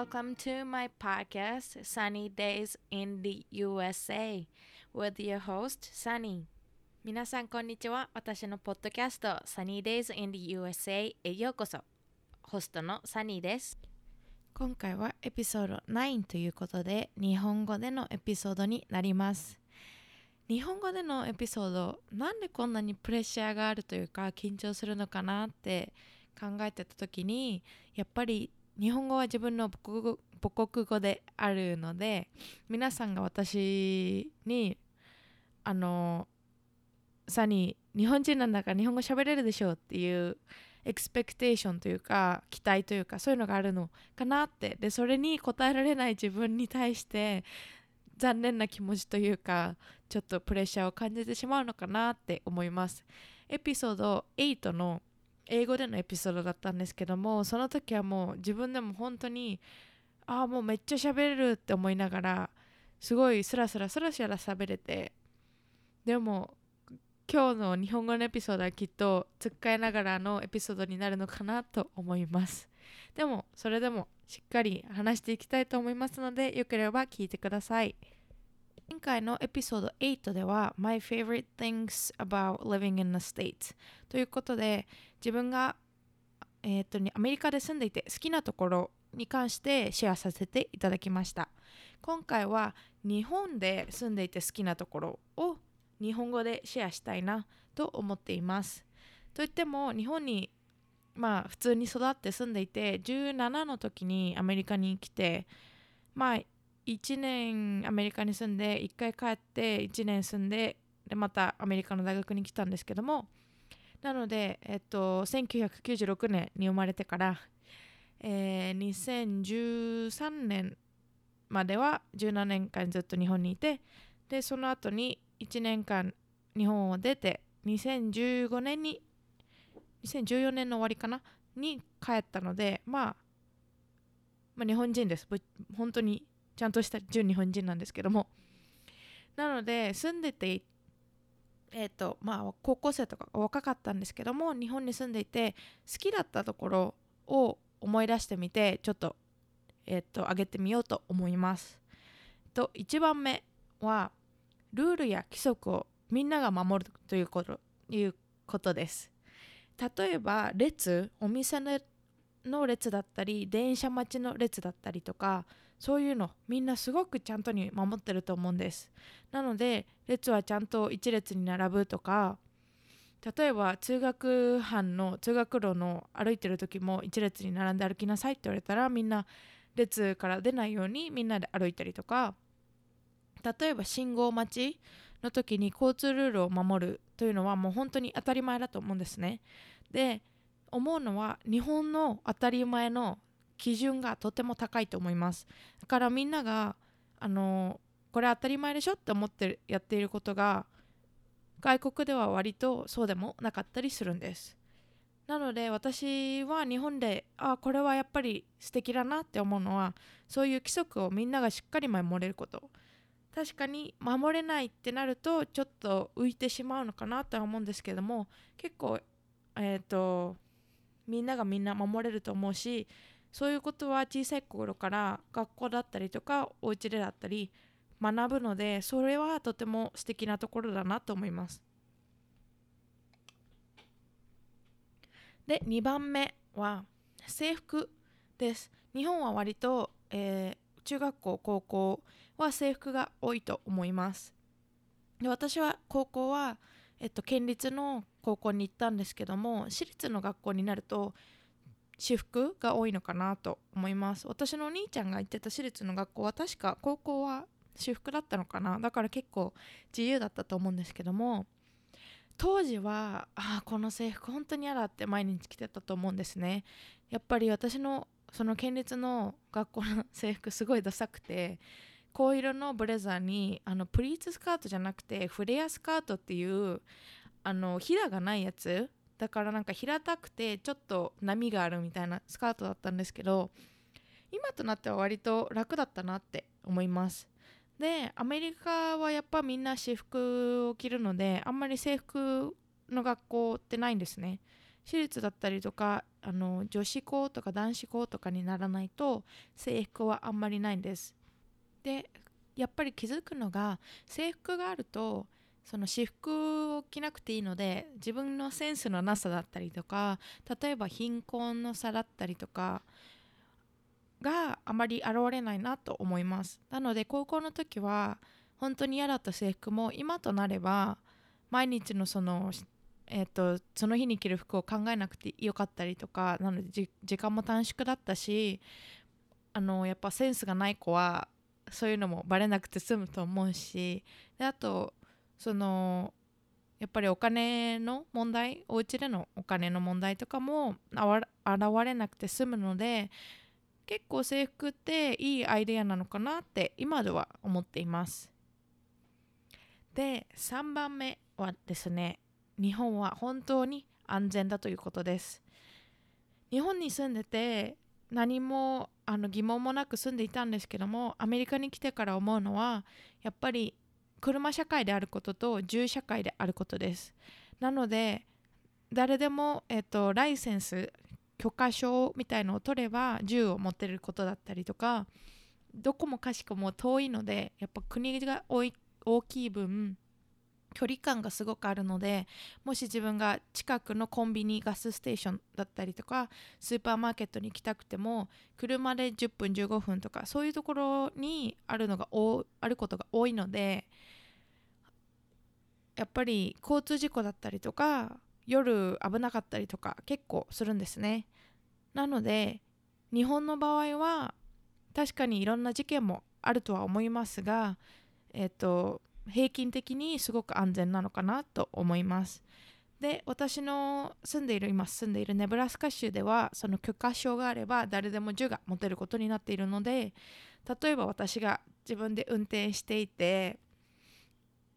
welcome to my podcast, Sunny Days in the USA, with your host, Sunny. 皆さん、こんにちは。私のポッドキャスト、Sunny Days in the USA へようこそ。ホストのサニーです。今回はエピソード9ということで、日本語でのエピソードになります。日本語でのエピソード、なんでこんなにプレッシャーがあるというか、緊張するのかなって考えてた時に、やっぱり日本語は自分の母国語であるので皆さんが私にあのさに日本人なんだから日本語喋れるでしょうっていうエクスペクテーションというか期待というかそういうのがあるのかなって。でそれに応えられない自分に対して残念な気持ちというかちょっとプレッシャーを感じてしまうのかなって思います。エピソード8の英語でのエピソードだったんですけどもその時はもう自分でも本当にああもうめっちゃ喋れるって思いながらすごいスラスラスラスラ喋れてでも今日の日本語のエピソードはきっと使いながらのエピソードになるのかなと思います。でもそれでもしっかり話していきたいと思いますのでよければ聞いてください。前回のエピソード8では My favorite things about living in the States ということで自分が、えー、っとアメリカで住んでいて好きなところに関してシェアさせていただきました。今回は日本で住んでいて好きなところを日本語でシェアしたいなと思っています。といっても日本にまあ普通に育って住んでいて17の時にアメリカに来てまあ1年アメリカに住んで1回帰って1年住んででまたアメリカの大学に来たんですけどもなので、えっと、1996年に生まれてから、えー、2013年までは17年間ずっと日本にいてでその後に1年間日本を出て2015年に2014年の終わりかなに帰ったので、まあ、まあ日本人です。本当にちゃんとした純日本人なんですけども。なので住んでてえ、ー、とまあ高校生とか若かったんですけども日本に住んでいて好きだったところを思い出してみてちょっとえっ、ー、と上げてみようと思います。と1番目はルールや規則をみんなが守るというこということです。例えば列お店の列だったり電車待ちの列だったりとかそういうのみんなすごくちゃんとに守ってると思うんです。なので列はちゃんと一列に並ぶとか例えば通学班の通学路の歩いてる時も一列に並んで歩きなさいって言われたらみんな列から出ないようにみんなで歩いたりとか例えば信号待ちの時に交通ルールを守るというのはもう本当に当たり前だと思うんですね。で思うのは日本の当たり前の基準がとても高いと思います。だからみんながあのこれ当たり前でしょって思ってやっていることが外国では割とそうでもなかったりするんです。なので私は日本であこれはやっぱり素敵だなって思うのはそういう規則をみんながしっかり守れること。確かに守れないってなるとちょっと浮いてしまうのかなとは思うんですけども結構えっ、ー、とみんながみんな守れると思うしそういうことは小さい頃から学校だったりとかお家でだったり学ぶのでそれはとても素敵なところだなと思います。で2番目は制服です。日本は割と、えー、中学校高校は制服が多いと思います。で私は高校は、えっと、県立の高校に行ったんですけども私立の学校になると私服が多いのかなと思います。私のお兄ちゃんが行ってた私立の学校は確か高校は私服だったのかな。だから結構自由だったと思うんですけども当時はあこの制服本当に嫌だって毎日着てたと思うんですね。やっぱり私のその県立の学校の制服すごいダサくて紺色のブレザーにあのプリーツスカートじゃなくてフレアスカートっていうあのひらがないやつだからなんか平たくてちょっと波があるみたいなスカートだったんですけど今となっては割と楽だったなって思います。でアメリカはやっぱみんな私服を着るのであんまり制服の学校ってないんですね。私立だったりとかあの女子校とか男子校とかにならないと制服はあんまりないんです。でやっぱり気づくのが制服があるとその私服を着なくていいので自分のセンスのなさだったりとか例えば貧困の差だったりとかがあまり現れないなと思います。なので高校の時は本当に嫌だった制服も今となれば毎日のそのえーと、その日に着る服を考えなくてよかったりとかなので時間も短縮だったしあのやっぱセンスがない子はそういうのもバレなくて済むと思うしであとそのやっぱりお金の問題お家でのお金の問題とかも現れなくて済むので結構制服っていいアイデアなのかなって今では思っています。で3番目はですね日本は本当に安全だということです。日本に住んでて何もあの疑問もなく住んでいたんですけどもアメリカに来てから思うのはやっぱり車社会であることと銃社会であることです。なので誰でも、えーと、ライセンス許可証みたいのを取れば銃を持ってることだったりとかどこもかしこも遠いのでやっぱ国が大きい分距離感がすごくあるのでもし自分が近くのコンビニガスステーションだったりとかスーパーマーケットに行きたくても車で10分15分とかそういうところにあるのがあることが多いのでやっぱり交通事故だったりとか夜危なかったりとか結構するんですね。なので日本の場合は確かにいろんな事件もあるとは思いますがえっ、ー、と平均的にすごく安全なのかなと思います。で私の住んでいる今住んでいるネブラスカ州ではその許可証があれば誰でも銃が持てることになっているので例えば私が自分で運転していて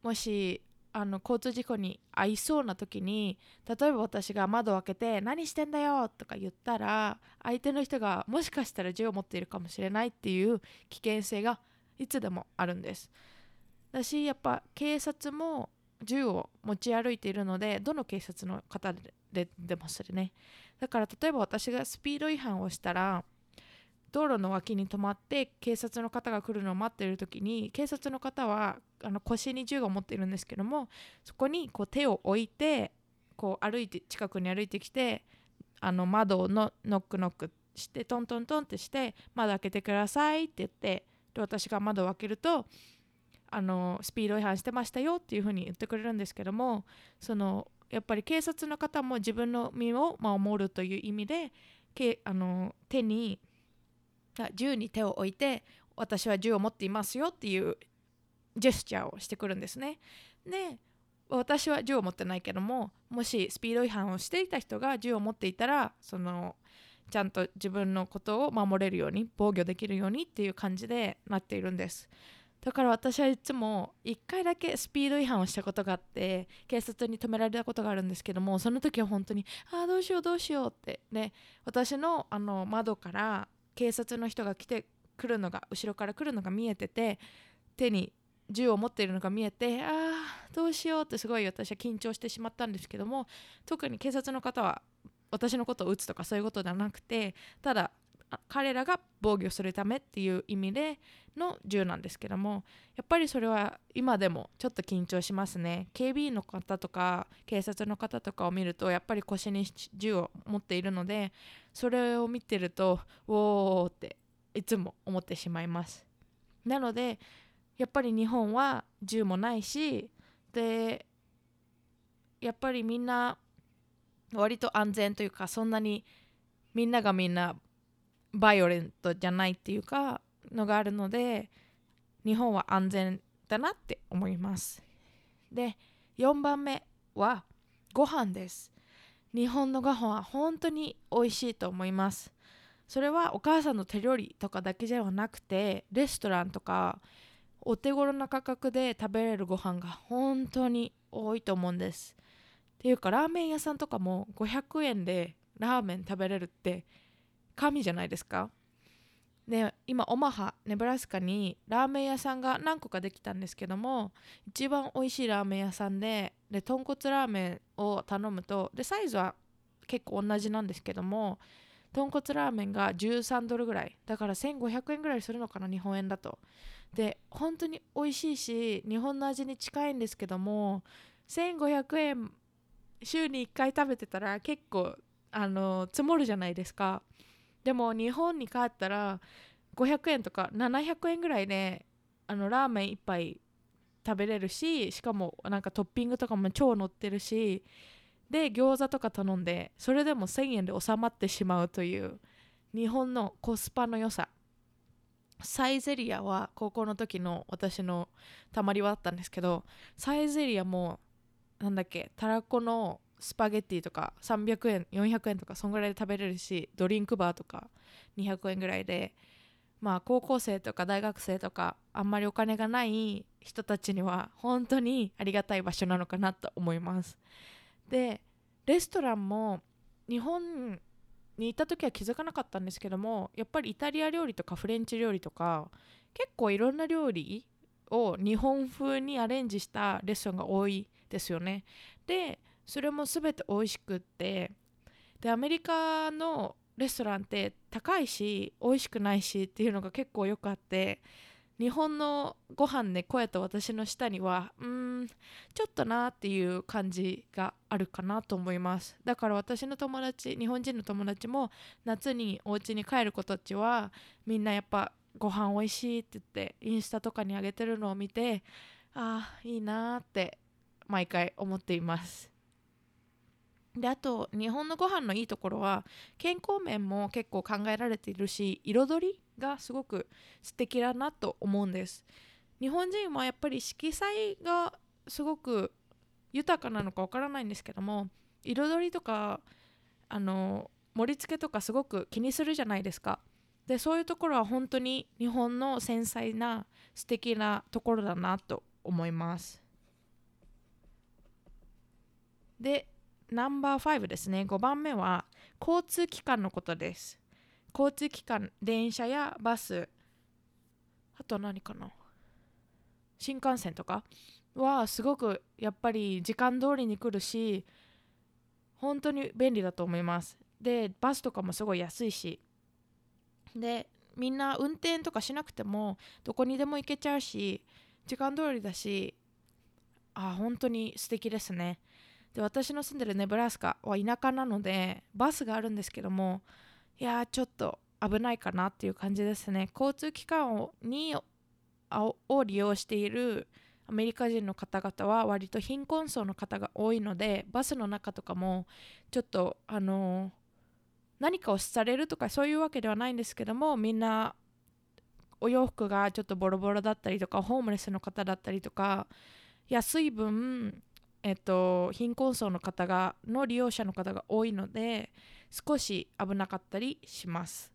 もしあの交通事故に遭いそうな時に例えば私が窓を開けて「何してんだよ!」とか言ったら相手の人がもしかしたら銃を持っているかもしれないっていう危険性がいつでもあるんです。だしやっぱ警察も銃を持ち歩いているのでどの警察の方で出ますね。だから例えば私がスピード違反をしたら道路の脇に止まって警察の方が来るのを待っている時に警察の方はあの腰に銃を持っているんですけどもそこにこう手を置いてこう歩いて近くに歩いてきてあの窓をノックノックしてトントントンってして窓開けてくださいって言ってで私が窓を開けるとあのスピード違反してましたよっていうふうに言ってくれるんですけどもそのやっぱり警察の方も自分の身を守るという意味でけあの手に銃に手を置いて私は銃を持っていますよっていうジェスチャーをしてくるんですね。で私は銃を持ってないけどももしスピード違反をしていた人が銃を持っていたらそのちゃんと自分のことを守れるように防御できるようにっていう感じでなっているんです。だから私はいつも1回だけスピード違反をしたことがあって警察に止められたことがあるんですけどもその時は本当にああどうしようどうしようってね私のあの窓から警察の人が来てくるのが後ろから来るのが見えてて手に銃を持っているのが見えてああどうしようってすごい私は緊張してしまったんですけども特に警察の方は私のことを撃つとかそういうことではなくてただ彼らが防御するためっていう意味での銃なんですけどもやっぱりそれは今でもちょっと緊張しますね。警備員の方とか警察の方とかを見るとやっぱり腰に銃を持っているのでそれを見てるとおーっていつも思ってしまいます。なのでやっぱり日本は銃もないしでやっぱりみんな割と安全というかそんなにみんながみんなバイオレントじゃないっていうかのがあるので日本は安全だなって思います。で4番目はご飯です。日本のご飯は本当に美味しいと思います。それはお母さんの手料理とかだけではなくてレストランとかお手頃な価格で食べれるご飯が本当に多いと思うんです。っていうかラーメン屋さんとかも500円でラーメン食べれるって神じゃないですか。で今オマハネブラスカにラーメン屋さんが何個かできたんですけども一番美味しいラーメン屋さんでで豚骨ラーメンを頼むとでサイズは結構同じなんですけども豚骨ラーメンが13ドルぐらいだから1500円ぐらいするのかな日本円だと。で本当に美味しいし日本の味に近いんですけども1500円週に1回食べてたら結構あの積もるじゃないですか。でも日本に帰ったら500円とか700円ぐらいであのラーメン1杯食べれるししかもなんかトッピングとかも超乗ってるしで餃子とか頼んでそれでも1000円で収まってしまうという日本のコスパの良さ。サイゼリアは高校の時の私のたまりはあったんですけどサイゼリアもなんだっけたらこのスパゲッティとか300円400円とかそんぐらいで食べれるしドリンクバーとか200円ぐらいでまあ高校生とか大学生とかあんまりお金がない人たちには本当にありがたい場所なのかなと思います。でレストランも日本に行った時は気づかなかったんですけどもやっぱりイタリア料理とかフレンチ料理とか結構いろんな料理を日本風にアレンジしたレッスンが多いですよね。でそれも全て美味しくってでアメリカのレストランって高いし美味しくないしっていうのが結構よくあって日本のご飯で声と私の下にはうんちょっとなっていう感じがあるかなと思います。だから私の友達日本人の友達も夏にお家に帰る子たちはみんなやっぱご飯おいしいって言ってインスタとかに上げてるのを見てああいいなって毎回思っています。であと日本のご飯のいいところは健康面も結構考えられているし彩りがすごく素敵だなと思うんです。日本人はやっぱり色彩がすごく豊かなのかわからないんですけども彩りとかあの盛り付けとかすごく気にするじゃないですか。でそういうところは本当に日本の繊細な素敵なところだなと思います。でナンバー5ですね。5番目は交通機関のことです。交通機関電車やバス。あと何かな？新幹線とか？はすごくやっぱり時間通りに来るし本当に便利だと思います。でバスとかもすごい安いし。でみんな運転とかしなくてもどこにでも行けちゃうし時間通りだしあ本当に素敵ですね。で私の住んでるネブラスカは田舎なのでバスがあるんですけどもいやちょっと危ないかなっていう感じですね。交通機関をにを利用しているアメリカ人の方々は割と貧困層の方が多いのでバスの中とかもちょっとあの何かをされるとかそういうわけではないんですけどもみんなお洋服がちょっとボロボロだったりとかホームレスの方だったりとか安い分えっと、貧困層の方がの利用者の方が多いので少し危なかったりします。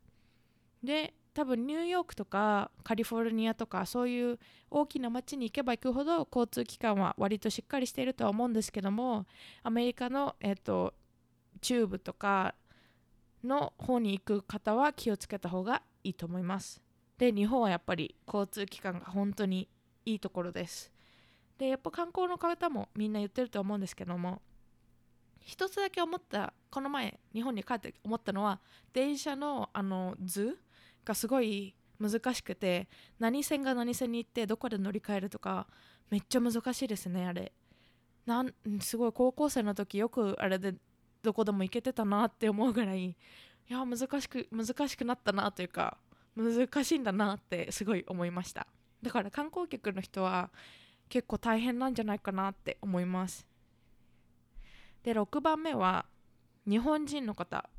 で多分ニューヨークとかカリフォルニアとかそういう大きな街に行けば行くほど交通機関は割としっかりしているとは思うんですけどもアメリカの、えっと、中部とかの方に行く方は気をつけた方がいいと思います。で日本はやっぱり交通機関が本当にいいところです。でやっぱ観光の方もみんな言ってると思うんですけども一つだけ思ったこの前日本に帰って思ったのは電車のあの図がすごい難しくて何線が何線に行ってどこで乗り換えるとかめっちゃ難しいですねあれ。なんすごい高校生の時よくあれでどこでも行けてたなって思うぐらいいや難しく難しくなったなというか難しいんだなってすごい思いました。だから観光客の人は結構大変なんじゃないかなって思います。で6番目は日本人の方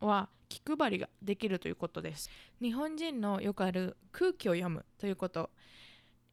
は気配りができるということです。日本人のよくある空気を読むということ。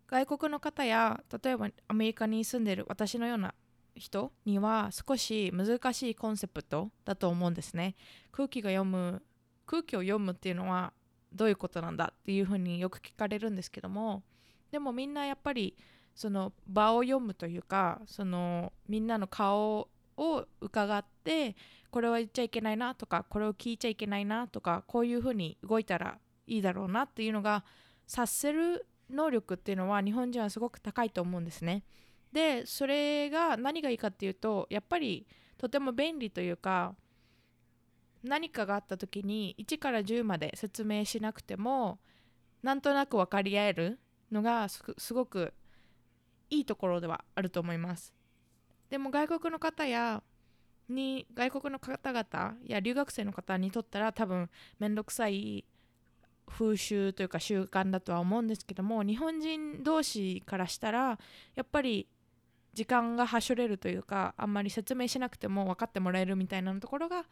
外国の方や例えばアメリカに住んでる私のような人には少し難しいコンセプトだと思うんですね。空気が読む空気を読むっていうのはどういうことなんだっていうふうによく聞かれるんですけども。でもみんなやっぱりその場を読むというかそのみんなの顔を伺ってこれは言っちゃいけないなとかこれを聞いちゃいけないなとかこういうふうに動いたらいいだろうなっていうのが察せる能力っていうのは日本人はすごく高いと思うんですね。でそれが何がいいかっていうとやっぱりとても便利というか何かがあった時に1から10まで説明しなくてもなんとなく分かり合えるのがすごくいいところではあると思います。でも外国の方やに外国の方々や留学生の方にとったら多分面倒くさい風習というか習慣だとは思うんですけども日本人同士からしたらやっぱり時間がはしょれるというかあんまり説明しなくても分かってもらえるみたいなところが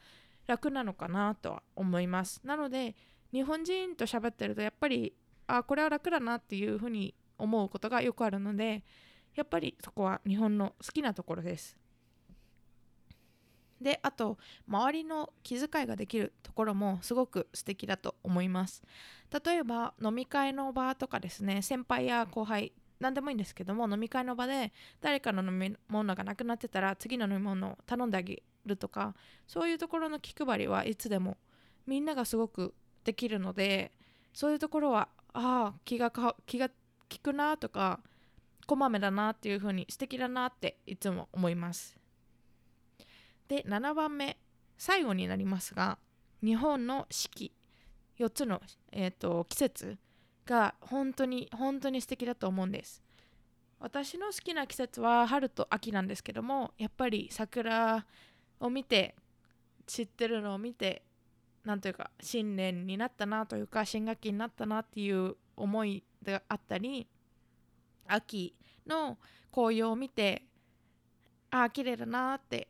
楽なのかなとは思います。なので日本人と喋ってるとやっぱりあこれは楽だなっていうふうに思うことがよくあるのでやっぱりそこは日本の好きなところです。であと周りの気遣いができるところもすごく素敵だと思います。例えば飲み会の場とかですね先輩や後輩何でもいいんですけども飲み会の場で誰かの飲み物がなくなってたら次の飲み物を頼んであげるとかそういうところの気配りはいつでもみんながすごくできるのでそういうところはああ気が気が利くなとかこまめだなっていう風に素敵だなっていつも思います。で7番目最後になりますが日本の四季4つの、えーと、季節が本当に本当に素敵だと思うんです。私の好きな季節は春と秋なんですけどもやっぱり桜を見て知ってるのを見てなんというか新年になったなというか新学期になったなっていう思いがあったり秋の紅葉を見てああ綺麗だなって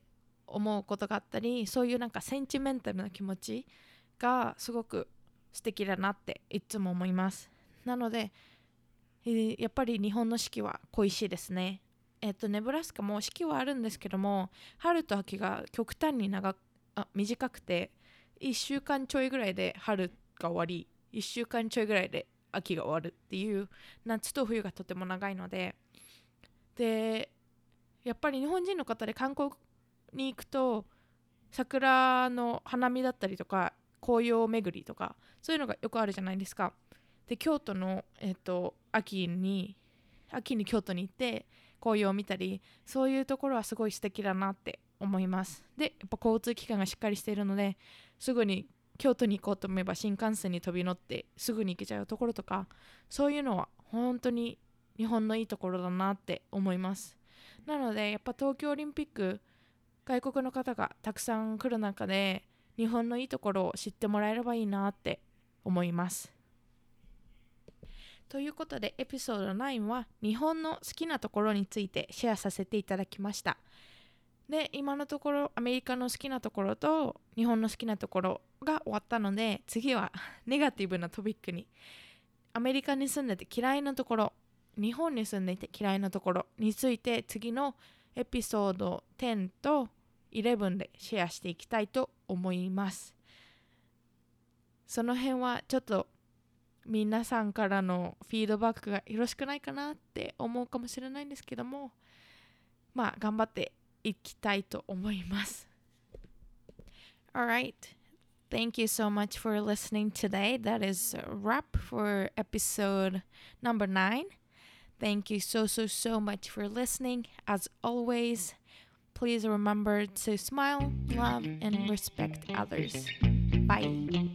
思うことがあったりそういうなんかセンチメンタルな気持ちがすごく素敵だなっていつも思います。なので、え、やっぱり日本の四季は恋しいですね。えっとネブラスカも四季はあるんですけども春と秋が極端に長あ短くて1週間ちょいぐらいで春が終わり1週間ちょいぐらいで秋が終わるっていう夏と冬がとても長いのででやっぱり日本人の方で観光に行くと桜の花見だったりとか紅葉巡りとかそういうのがよくあるじゃないですか。で京都の、えーと、秋に秋に京都に行って紅葉を見たりそういうところはすごい素敵だなって思います。でやっぱ交通機関がしっかりしているのですぐに京都に行こうと思えば新幹線に飛び乗ってすぐに行けちゃうところとかそういうのは本当に日本のいいところだなって思います。なのでやっぱ東京オリンピック外国の方がたくさん来る中で日本のいいところを知ってもらえればいいなって思います。ということでエピソード9は日本の好きなところについてシェアさせていただきました。で今のところアメリカの好きなところと日本の好きなところが終わったので次は ネガティブなトピックにアメリカに住んでて嫌いなところ日本に住んでいて嫌いなところについて次のエピソード10と11でシェアしていきたいと思いますその辺はちょっと皆さんからのフィードバックがよろしくないかなって思うかもしれないんですけどもまあ頑張っていきたいと思います。Alright. Thank you so much for listening today. That is a wrap for episode number nine. Thank you so, so, so much for listening. As always, please remember to smile, love, and respect others. Bye.